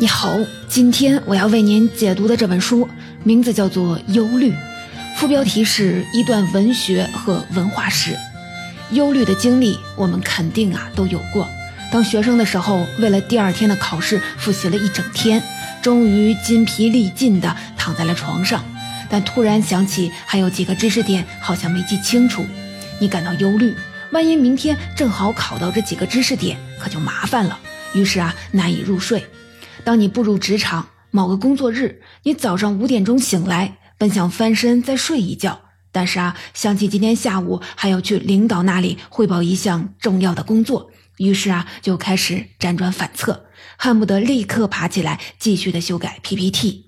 你好，今天我要为您解读的这本书名字叫做《忧虑》，副标题是一段文学和文化史。忧虑的经历，我们肯定啊都有过。当学生的时候，为了第二天的考试复习了一整天，终于筋疲力尽地躺在了床上，但突然想起还有几个知识点好像没记清楚，你感到忧虑，万一明天正好考到这几个知识点，可就麻烦了。于是啊，难以入睡。当你步入职场，某个工作日，你早上五点钟醒来，本想翻身再睡一觉，但是啊，想起今天下午还要去领导那里汇报一项重要的工作，于是啊，就开始辗转反侧，恨不得立刻爬起来继续的修改 PPT。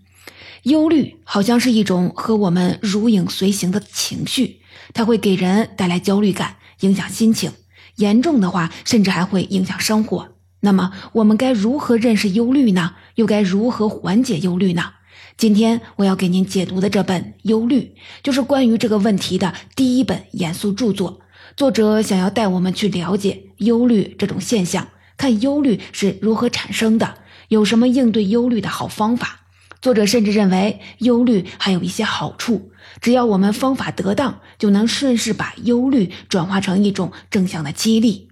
忧虑好像是一种和我们如影随形的情绪，它会给人带来焦虑感，影响心情，严重的话甚至还会影响生活。那么我们该如何认识忧虑呢？又该如何缓解忧虑呢？今天我要给您解读的这本《忧虑》，就是关于这个问题的第一本严肃著作。作者想要带我们去了解忧虑这种现象，看忧虑是如何产生的，有什么应对忧虑的好方法。作者甚至认为，忧虑还有一些好处，只要我们方法得当，就能顺势把忧虑转化成一种正向的激励。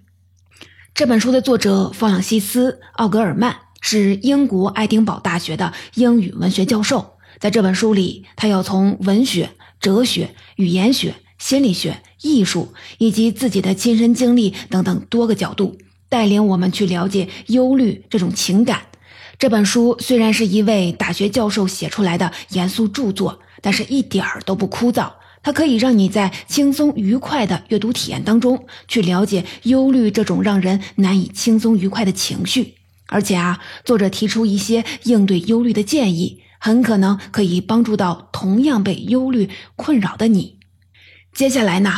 这本书的作者弗朗西斯·奥格尔曼是英国爱丁堡大学的英语文学教授。在这本书里，他要从文学、哲学、语言学、心理学、艺术以及自己的亲身经历等等多个角度，带领我们去了解忧虑这种情感。这本书虽然是一位大学教授写出来的严肃著作，但是一点儿都不枯燥。它可以让你在轻松愉快的阅读体验当中去了解忧虑这种让人难以轻松愉快的情绪，而且啊，作者提出一些应对忧虑的建议，很可能可以帮助到同样被忧虑困扰的你。接下来呢，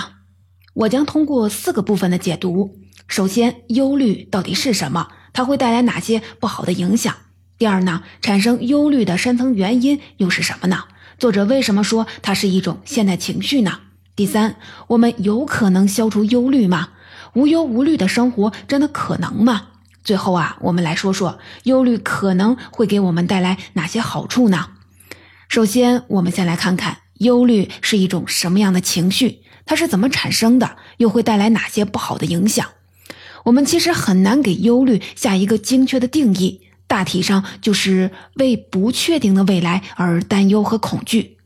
我将通过四个部分的解读：首先，忧虑到底是什么？它会带来哪些不好的影响？第二呢，产生忧虑的深层原因又是什么呢？作者为什么说它是一种现代情绪呢？第三，我们有可能消除忧虑吗？无忧无虑的生活真的可能吗？最后啊，我们来说说忧虑可能会给我们带来哪些好处呢？首先，我们先来看看忧虑是一种什么样的情绪，它是怎么产生的，又会带来哪些不好的影响？我们其实很难给忧虑下一个精确的定义。大体上就是为不确定的未来而担忧和恐惧，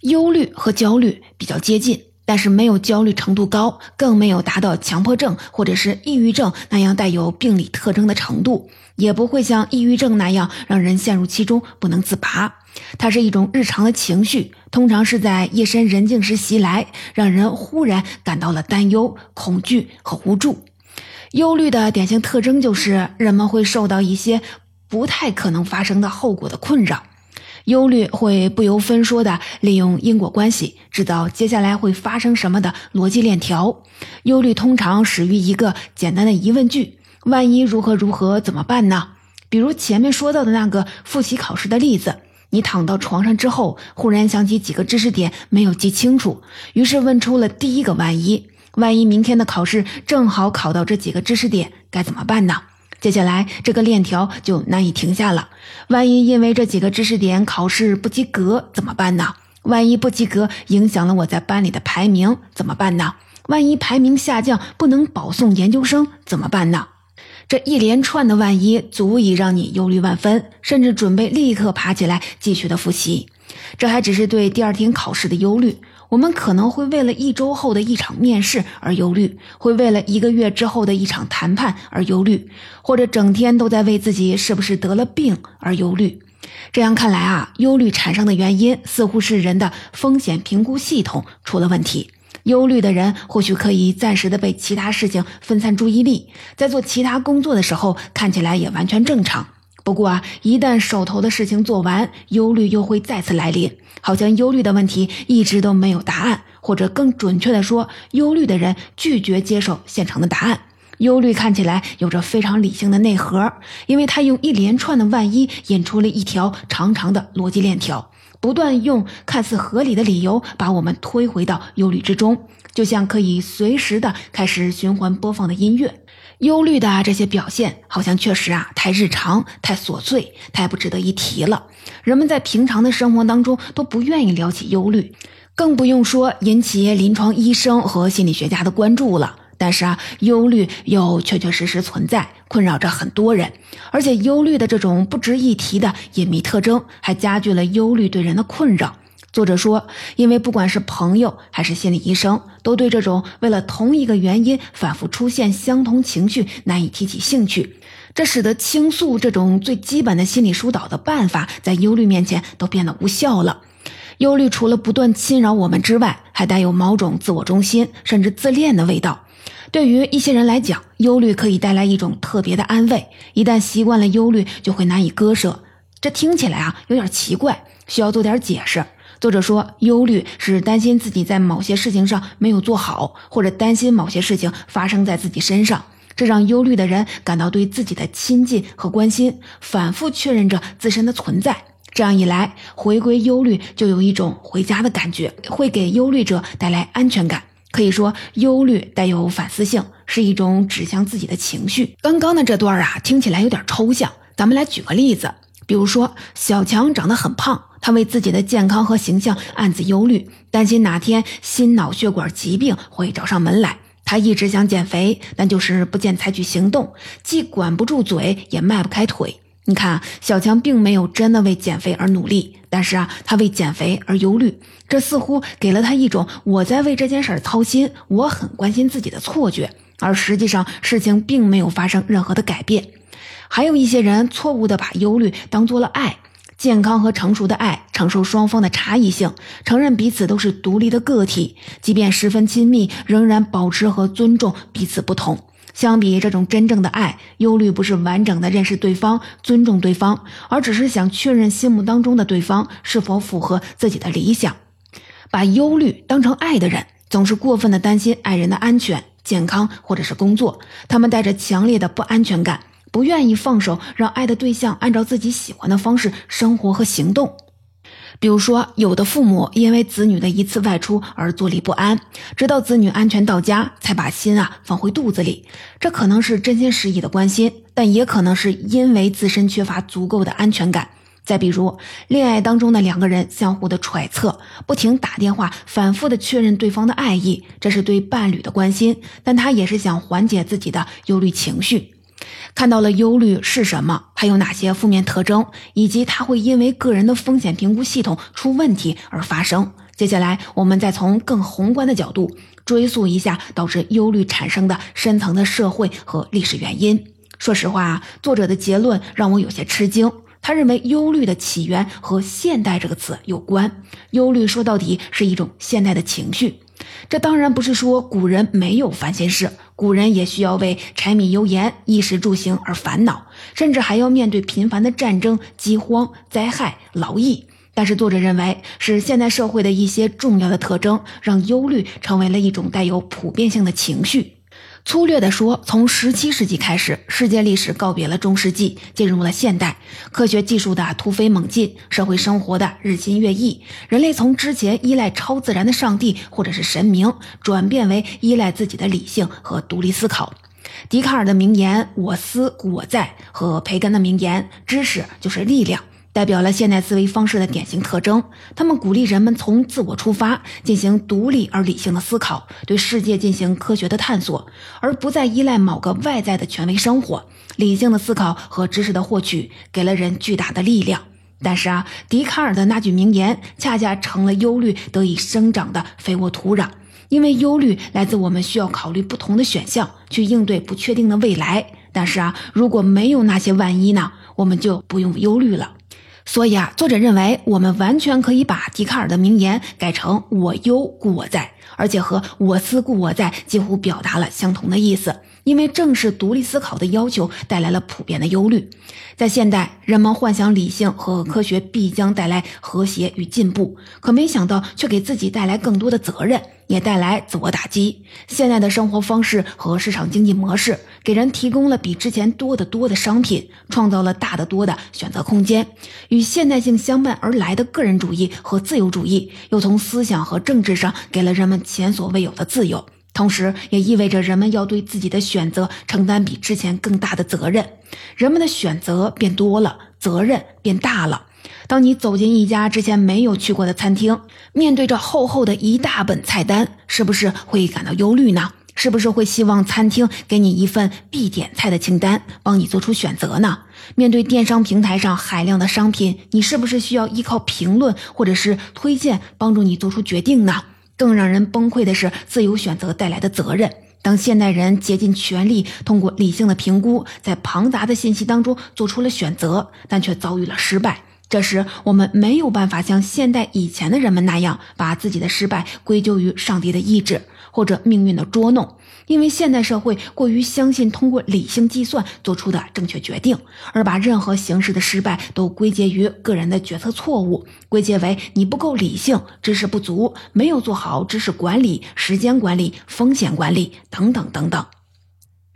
忧虑和焦虑比较接近，但是没有焦虑程度高，更没有达到强迫症或者是抑郁症那样带有病理特征的程度，也不会像抑郁症那样让人陷入其中不能自拔。它是一种日常的情绪，通常是在夜深人静时袭来，让人忽然感到了担忧、恐惧和无助。忧虑的典型特征就是人们会受到一些。不太可能发生的后果的困扰，忧虑会不由分说的利用因果关系，制造接下来会发生什么的逻辑链条。忧虑通常始于一个简单的疑问句：万一如何如何怎么办呢？比如前面说到的那个复习考试的例子，你躺到床上之后，忽然想起几个知识点没有记清楚，于是问出了第一个万一：万一明天的考试正好考到这几个知识点，该怎么办呢？接下来，这个链条就难以停下了。万一因为这几个知识点考试不及格怎么办呢？万一不及格影响了我在班里的排名怎么办呢？万一排名下降不能保送研究生怎么办呢？这一连串的万一足以让你忧虑万分，甚至准备立刻爬起来继续的复习。这还只是对第二天考试的忧虑。我们可能会为了一周后的一场面试而忧虑，会为了一个月之后的一场谈判而忧虑，或者整天都在为自己是不是得了病而忧虑。这样看来啊，忧虑产生的原因似乎是人的风险评估系统出了问题。忧虑的人或许可以暂时的被其他事情分散注意力，在做其他工作的时候看起来也完全正常。不过啊，一旦手头的事情做完，忧虑又会再次来临，好像忧虑的问题一直都没有答案，或者更准确的说，忧虑的人拒绝接受现成的答案。忧虑看起来有着非常理性的内核，因为它用一连串的万一引出了一条长长的逻辑链条，不断用看似合理的理由把我们推回到忧虑之中，就像可以随时的开始循环播放的音乐。忧虑的这些表现，好像确实啊太日常、太琐碎、太不值得一提了。人们在平常的生活当中都不愿意聊起忧虑，更不用说引起临床医生和心理学家的关注了。但是啊，忧虑又确确实实存在，困扰着很多人。而且，忧虑的这种不值一提的隐秘特征，还加剧了忧虑对人的困扰。作者说，因为不管是朋友还是心理医生，都对这种为了同一个原因反复出现相同情绪难以提起兴趣，这使得倾诉这种最基本的心理疏导的办法，在忧虑面前都变得无效了。忧虑除了不断侵扰我们之外，还带有某种自我中心甚至自恋的味道。对于一些人来讲，忧虑可以带来一种特别的安慰，一旦习惯了忧虑，就会难以割舍。这听起来啊有点奇怪，需要做点解释。作者说，忧虑是担心自己在某些事情上没有做好，或者担心某些事情发生在自己身上，这让忧虑的人感到对自己的亲近和关心，反复确认着自身的存在。这样一来，回归忧虑就有一种回家的感觉，会给忧虑者带来安全感。可以说，忧虑带有反思性，是一种指向自己的情绪。刚刚的这段啊，听起来有点抽象，咱们来举个例子。比如说，小强长得很胖，他为自己的健康和形象暗自忧虑，担心哪天心脑血管疾病会找上门来。他一直想减肥，但就是不见采取行动，既管不住嘴，也迈不开腿。你看，小强并没有真的为减肥而努力，但是啊，他为减肥而忧虑，这似乎给了他一种我在为这件事儿操心，我很关心自己的错觉，而实际上事情并没有发生任何的改变。还有一些人错误地把忧虑当做了爱，健康和成熟的爱承受双方的差异性，承认彼此都是独立的个体，即便十分亲密，仍然保持和尊重彼此不同。相比这种真正的爱，忧虑不是完整的认识对方、尊重对方，而只是想确认心目当中的对方是否符合自己的理想。把忧虑当成爱的人，总是过分的担心爱人的安全、健康或者是工作，他们带着强烈的不安全感。不愿意放手，让爱的对象按照自己喜欢的方式生活和行动。比如说，有的父母因为子女的一次外出而坐立不安，直到子女安全到家，才把心啊放回肚子里。这可能是真心实意的关心，但也可能是因为自身缺乏足够的安全感。再比如，恋爱当中的两个人相互的揣测，不停打电话，反复的确认对方的爱意，这是对伴侣的关心，但他也是想缓解自己的忧虑情绪。看到了忧虑是什么，它有哪些负面特征，以及它会因为个人的风险评估系统出问题而发生。接下来，我们再从更宏观的角度追溯一下导致忧虑产生的深层的社会和历史原因。说实话，作者的结论让我有些吃惊。他认为忧虑的起源和“现代”这个词有关。忧虑说到底是一种现代的情绪。这当然不是说古人没有烦心事，古人也需要为柴米油盐、衣食住行而烦恼，甚至还要面对频繁的战争、饥荒、灾害、劳役。但是，作者认为是现代社会的一些重要的特征，让忧虑成为了一种带有普遍性的情绪。粗略地说，从十七世纪开始，世界历史告别了中世纪，进入了现代。科学技术的突飞猛进，社会生活的日新月异，人类从之前依赖超自然的上帝或者是神明，转变为依赖自己的理性和独立思考。笛卡尔的名言“我思故我在”和培根的名言“知识就是力量”。代表了现代思维方式的典型特征。他们鼓励人们从自我出发，进行独立而理性的思考，对世界进行科学的探索，而不再依赖某个外在的权威生活。理性的思考和知识的获取，给了人巨大的力量。但是啊，笛卡尔的那句名言，恰恰成了忧虑得以生长的肥沃土壤。因为忧虑来自我们需要考虑不同的选项，去应对不确定的未来。但是啊，如果没有那些万一呢？我们就不用忧虑了。所以啊，作者认为我们完全可以把笛卡尔的名言改成“我忧故我在”，而且和“我思故我在”几乎表达了相同的意思。因为正是独立思考的要求带来了普遍的忧虑。在现代，人们幻想理性和科学必将带来和谐与进步，可没想到却给自己带来更多的责任。也带来自我打击。现在的生活方式和市场经济模式，给人提供了比之前多得多的商品，创造了大得多的选择空间。与现代性相伴而来的个人主义和自由主义，又从思想和政治上给了人们前所未有的自由。同时也意味着人们要对自己的选择承担比之前更大的责任。人们的选择变多了，责任变大了。当你走进一家之前没有去过的餐厅，面对着厚厚的一大本菜单，是不是会感到忧虑呢？是不是会希望餐厅给你一份必点菜的清单，帮你做出选择呢？面对电商平台上海量的商品，你是不是需要依靠评论或者是推荐帮助你做出决定呢？更让人崩溃的是自由选择带来的责任。当现代人竭尽全力通过理性的评估，在庞杂的信息当中做出了选择，但却遭遇了失败。这时，我们没有办法像现代以前的人们那样，把自己的失败归咎于上帝的意志或者命运的捉弄，因为现代社会过于相信通过理性计算做出的正确决定，而把任何形式的失败都归结于个人的决策错误，归结为你不够理性、知识不足、没有做好知识管理、时间管理、风险管理等等等等。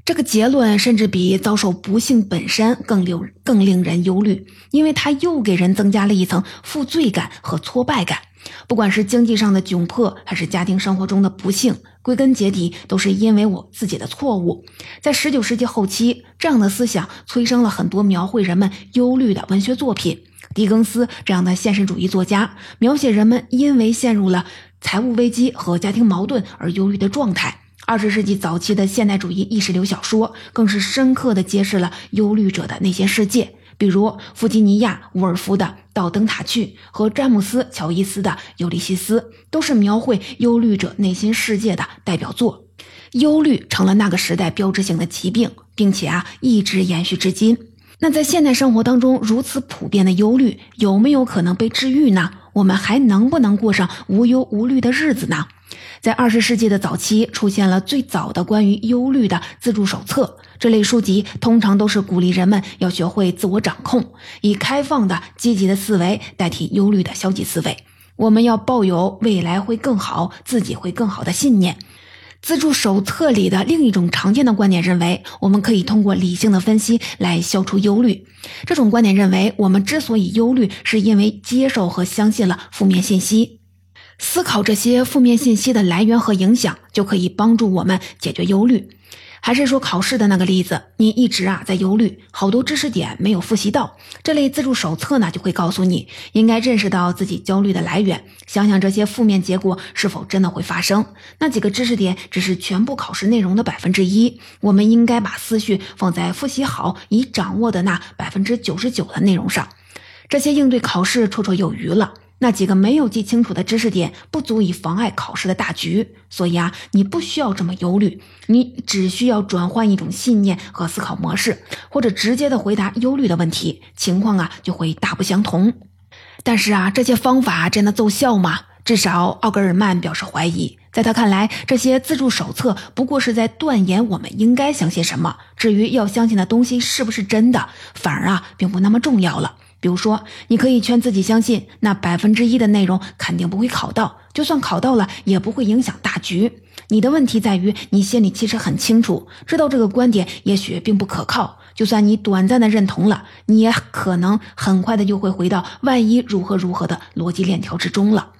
这个结论甚至比遭受不幸本身更令更令人忧虑，因为它又给人增加了一层负罪感和挫败感。不管是经济上的窘迫，还是家庭生活中的不幸，归根结底都是因为我自己的错误。在十九世纪后期，这样的思想催生了很多描绘人们忧虑的文学作品。狄更斯这样的现实主义作家，描写人们因为陷入了财务危机和家庭矛盾而忧虑的状态。二十世纪早期的现代主义意识流小说，更是深刻地揭示了忧虑者的内心世界。比如弗吉尼亚·伍尔夫的《到灯塔去》和詹姆斯·乔伊斯的《尤利西斯》，都是描绘忧虑者内心世界的代表作。忧虑成了那个时代标志性的疾病，并且啊，一直延续至今。那在现代生活当中，如此普遍的忧虑，有没有可能被治愈呢？我们还能不能过上无忧无虑的日子呢？在二十世纪的早期，出现了最早的关于忧虑的自助手册。这类书籍通常都是鼓励人们要学会自我掌控，以开放的、积极的思维代替忧虑的消极思维。我们要抱有未来会更好、自己会更好的信念。自助手册里的另一种常见的观点认为，我们可以通过理性的分析来消除忧虑。这种观点认为，我们之所以忧虑，是因为接受和相信了负面信息。思考这些负面信息的来源和影响，就可以帮助我们解决忧虑。还是说考试的那个例子，你一直啊在忧虑，好多知识点没有复习到。这类自助手册呢，就会告诉你应该认识到自己焦虑的来源，想想这些负面结果是否真的会发生。那几个知识点只是全部考试内容的百分之一，我们应该把思绪放在复习好已掌握的那百分之九十九的内容上。这些应对考试绰绰有余了。那几个没有记清楚的知识点不足以妨碍考试的大局，所以啊，你不需要这么忧虑，你只需要转换一种信念和思考模式，或者直接的回答忧虑的问题，情况啊就会大不相同。但是啊，这些方法真的奏效吗？至少奥格尔曼表示怀疑，在他看来，这些自助手册不过是在断言我们应该相信什么，至于要相信的东西是不是真的，反而啊并不那么重要了。比如说，你可以劝自己相信那百分之一的内容肯定不会考到，就算考到了，也不会影响大局。你的问题在于，你心里其实很清楚，知道这个观点也许并不可靠。就算你短暂的认同了，你也可能很快的就会回到万一如何如何的逻辑链条之中了。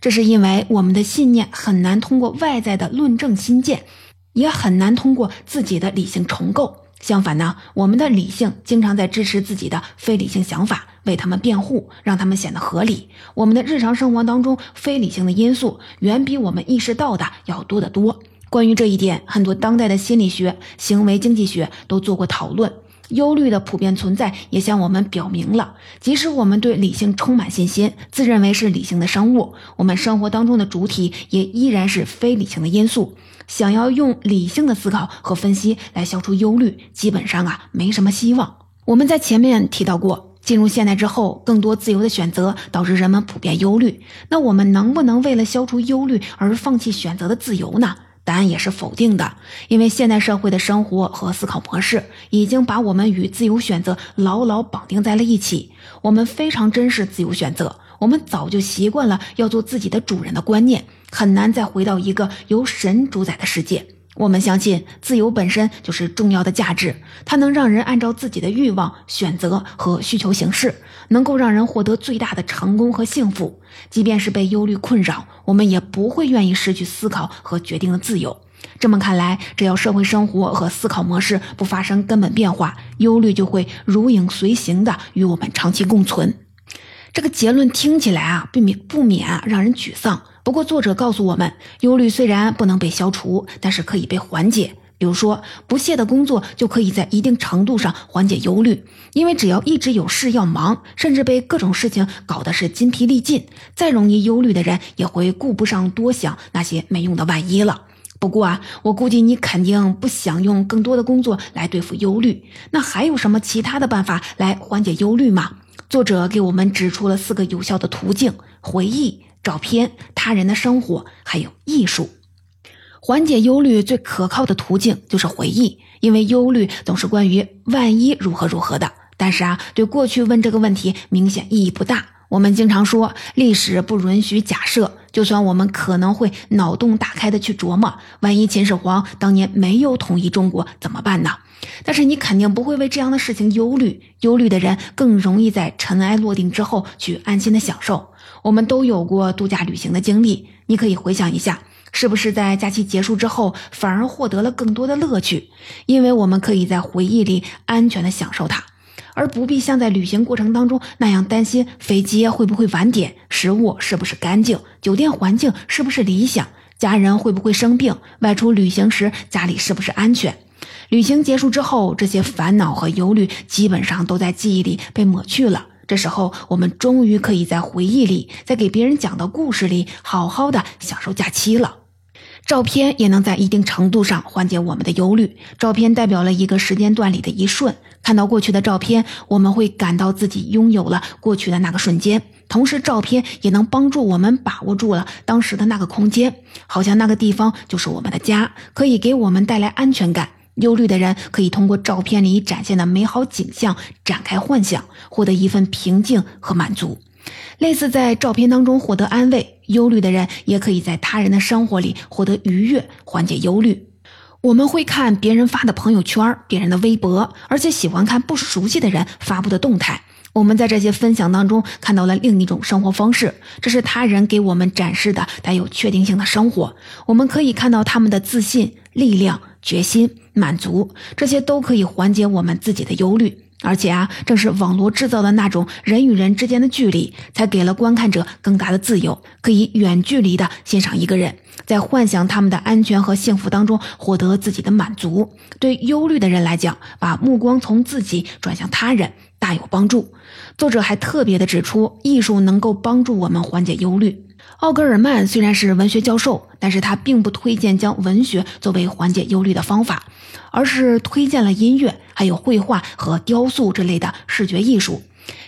这是因为我们的信念很难通过外在的论证新建，也很难通过自己的理性重构。相反呢，我们的理性经常在支持自己的非理性想法，为他们辩护，让他们显得合理。我们的日常生活当中，非理性的因素远比我们意识到的要多得多。关于这一点，很多当代的心理学、行为经济学都做过讨论。忧虑的普遍存在也向我们表明了，即使我们对理性充满信心，自认为是理性的生物，我们生活当中的主体也依然是非理性的因素。想要用理性的思考和分析来消除忧虑，基本上啊没什么希望。我们在前面提到过，进入现代之后，更多自由的选择导致人们普遍忧虑。那我们能不能为了消除忧虑而放弃选择的自由呢？答案也是否定的，因为现代社会的生活和思考模式已经把我们与自由选择牢牢绑定在了一起。我们非常珍视自由选择。我们早就习惯了要做自己的主人的观念，很难再回到一个由神主宰的世界。我们相信自由本身就是重要的价值，它能让人按照自己的欲望、选择和需求行事，能够让人获得最大的成功和幸福。即便是被忧虑困扰，我们也不会愿意失去思考和决定的自由。这么看来，只要社会生活和思考模式不发生根本变化，忧虑就会如影随形的与我们长期共存。这个结论听起来啊，不免不免让人沮丧。不过，作者告诉我们，忧虑虽然不能被消除，但是可以被缓解。比如说，不懈的工作就可以在一定程度上缓解忧虑，因为只要一直有事要忙，甚至被各种事情搞得是筋疲力尽，再容易忧虑的人也会顾不上多想那些没用的万一了。不过啊，我估计你肯定不想用更多的工作来对付忧虑。那还有什么其他的办法来缓解忧虑吗？作者给我们指出了四个有效的途径：回忆、照片、他人的生活，还有艺术。缓解忧虑最可靠的途径就是回忆，因为忧虑总是关于万一如何如何的。但是啊，对过去问这个问题明显意义不大。我们经常说历史不允许假设，就算我们可能会脑洞大开的去琢磨，万一秦始皇当年没有统一中国怎么办呢？但是你肯定不会为这样的事情忧虑，忧虑的人更容易在尘埃落定之后去安心的享受。我们都有过度假旅行的经历，你可以回想一下。是不是在假期结束之后，反而获得了更多的乐趣？因为我们可以在回忆里安全的享受它，而不必像在旅行过程当中那样担心飞机会不会晚点、食物是不是干净、酒店环境是不是理想、家人会不会生病、外出旅行时家里是不是安全。旅行结束之后，这些烦恼和忧虑基本上都在记忆里被抹去了。这时候，我们终于可以在回忆里，在给别人讲的故事里，好好的享受假期了。照片也能在一定程度上缓解我们的忧虑。照片代表了一个时间段里的一瞬，看到过去的照片，我们会感到自己拥有了过去的那个瞬间。同时，照片也能帮助我们把握住了当时的那个空间，好像那个地方就是我们的家，可以给我们带来安全感。忧虑的人可以通过照片里展现的美好景象展开幻想，获得一份平静和满足。类似在照片当中获得安慰，忧虑的人也可以在他人的生活里获得愉悦，缓解忧虑。我们会看别人发的朋友圈、别人的微博，而且喜欢看不熟悉的人发布的动态。我们在这些分享当中看到了另一种生活方式，这是他人给我们展示的带有确定性的生活。我们可以看到他们的自信、力量、决心、满足，这些都可以缓解我们自己的忧虑。而且啊，正是网络制造的那种人与人之间的距离，才给了观看者更大的自由，可以远距离的欣赏一个人，在幻想他们的安全和幸福当中获得自己的满足。对忧虑的人来讲，把目光从自己转向他人大有帮助。作者还特别的指出，艺术能够帮助我们缓解忧虑。奥格尔曼虽然是文学教授，但是他并不推荐将文学作为缓解忧虑的方法。而是推荐了音乐，还有绘画和雕塑这类的视觉艺术，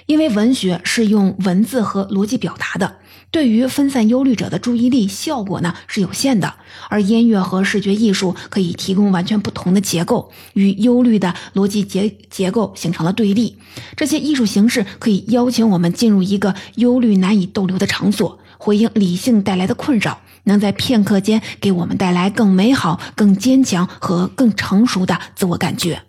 因为文学是用文字和逻辑表达的，对于分散忧虑者的注意力效果呢是有限的，而音乐和视觉艺术可以提供完全不同的结构，与忧虑的逻辑结结构形成了对立。这些艺术形式可以邀请我们进入一个忧虑难以逗留的场所，回应理性带来的困扰。能在片刻间给我们带来更美好、更坚强和更成熟的自我感觉。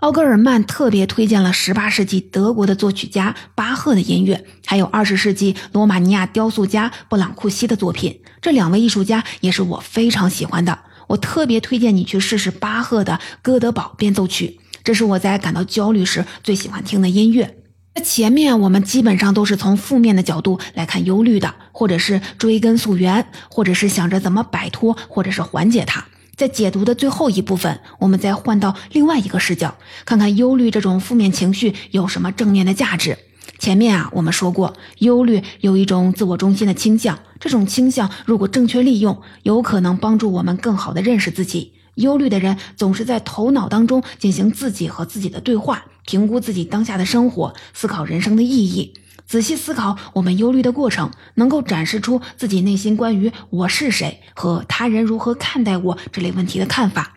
奥格尔曼特别推荐了18世纪德国的作曲家巴赫的音乐，还有20世纪罗马尼亚雕塑家布朗库西的作品。这两位艺术家也是我非常喜欢的。我特别推荐你去试试巴赫的《哥德堡变奏曲》，这是我在感到焦虑时最喜欢听的音乐。那前面，我们基本上都是从负面的角度来看忧虑的，或者是追根溯源，或者是想着怎么摆脱，或者是缓解它。在解读的最后一部分，我们再换到另外一个视角，看看忧虑这种负面情绪有什么正面的价值。前面啊，我们说过，忧虑有一种自我中心的倾向，这种倾向如果正确利用，有可能帮助我们更好的认识自己。忧虑的人总是在头脑当中进行自己和自己的对话，评估自己当下的生活，思考人生的意义。仔细思考我们忧虑的过程，能够展示出自己内心关于我是谁和他人如何看待我这类问题的看法。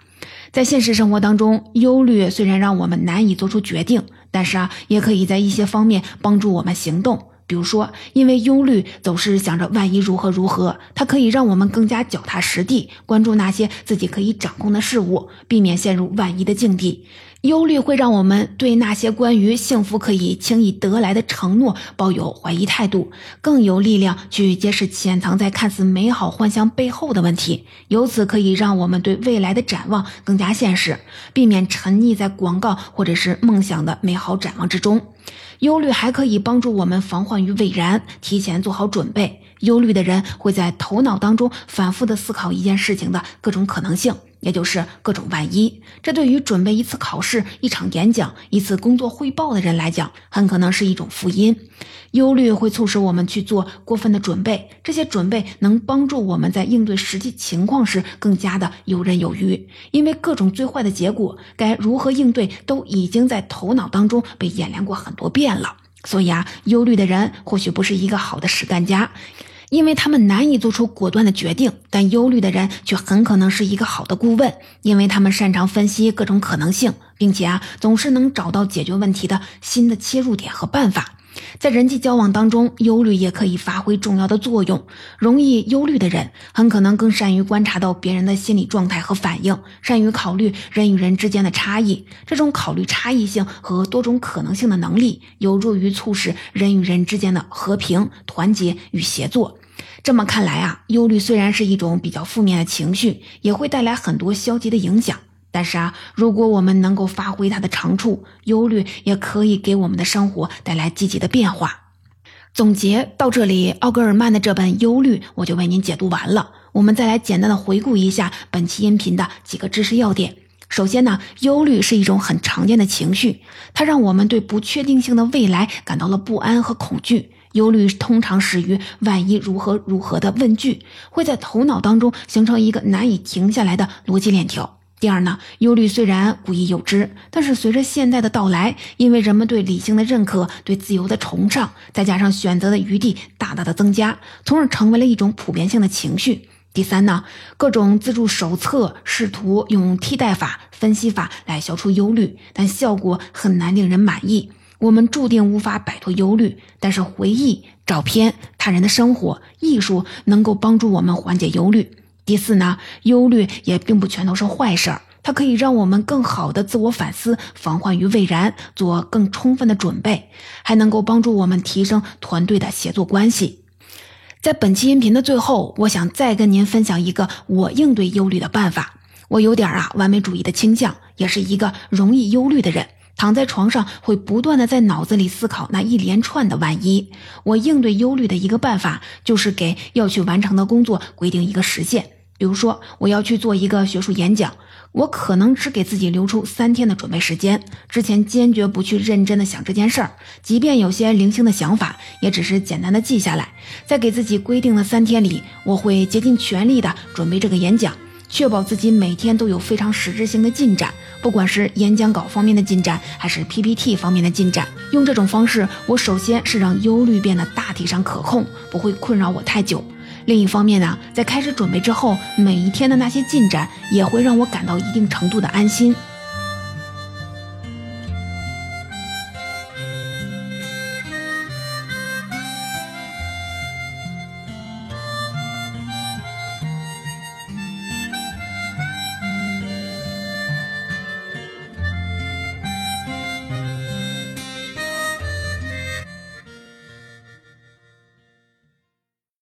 在现实生活当中，忧虑虽然让我们难以做出决定，但是啊，也可以在一些方面帮助我们行动。比如说，因为忧虑总是想着万一如何如何，它可以让我们更加脚踏实地，关注那些自己可以掌控的事物，避免陷入万一的境地。忧虑会让我们对那些关于幸福可以轻易得来的承诺抱有怀疑态度，更有力量去揭示潜藏在看似美好幻想背后的问题。由此可以让我们对未来的展望更加现实，避免沉溺在广告或者是梦想的美好展望之中。忧虑还可以帮助我们防患于未然，提前做好准备。忧虑的人会在头脑当中反复的思考一件事情的各种可能性。也就是各种万一，这对于准备一次考试、一场演讲、一次工作汇报的人来讲，很可能是一种福音。忧虑会促使我们去做过分的准备，这些准备能帮助我们在应对实际情况时更加的游刃有余，因为各种最坏的结果该如何应对都已经在头脑当中被演练过很多遍了。所以啊，忧虑的人或许不是一个好的实干家。因为他们难以做出果断的决定，但忧虑的人却很可能是一个好的顾问，因为他们擅长分析各种可能性，并且啊总是能找到解决问题的新的切入点和办法。在人际交往当中，忧虑也可以发挥重要的作用。容易忧虑的人，很可能更善于观察到别人的心理状态和反应，善于考虑人与人之间的差异。这种考虑差异性和多种可能性的能力，有助于促使人与人之间的和平、团结与协作。这么看来啊，忧虑虽然是一种比较负面的情绪，也会带来很多消极的影响。但是啊，如果我们能够发挥它的长处，忧虑也可以给我们的生活带来积极的变化。总结到这里，奥格尔曼的这本《忧虑》我就为您解读完了。我们再来简单的回顾一下本期音频的几个知识要点。首先呢，忧虑是一种很常见的情绪，它让我们对不确定性的未来感到了不安和恐惧。忧虑通常始于“万一如何如何”的问句，会在头脑当中形成一个难以停下来的逻辑链条。第二呢，忧虑虽然古已有之，但是随着现代的到来，因为人们对理性的认可、对自由的崇尚，再加上选择的余地大大的增加，从而成为了一种普遍性的情绪。第三呢，各种自助手册试图用替代法、分析法来消除忧虑，但效果很难令人满意。我们注定无法摆脱忧虑，但是回忆、照片、他人的生活、艺术能够帮助我们缓解忧虑。第四呢，忧虑也并不全都是坏事儿，它可以让我们更好的自我反思，防患于未然，做更充分的准备，还能够帮助我们提升团队的协作关系。在本期音频的最后，我想再跟您分享一个我应对忧虑的办法。我有点啊完美主义的倾向，也是一个容易忧虑的人。躺在床上会不断的在脑子里思考那一连串的万一。我应对忧虑的一个办法就是给要去完成的工作规定一个时限。比如说，我要去做一个学术演讲，我可能只给自己留出三天的准备时间。之前坚决不去认真的想这件事儿，即便有些零星的想法，也只是简单的记下来。在给自己规定的三天里，我会竭尽全力的准备这个演讲。确保自己每天都有非常实质性的进展，不管是演讲稿方面的进展，还是 PPT 方面的进展。用这种方式，我首先是让忧虑变得大体上可控，不会困扰我太久。另一方面呢，在开始准备之后，每一天的那些进展也会让我感到一定程度的安心。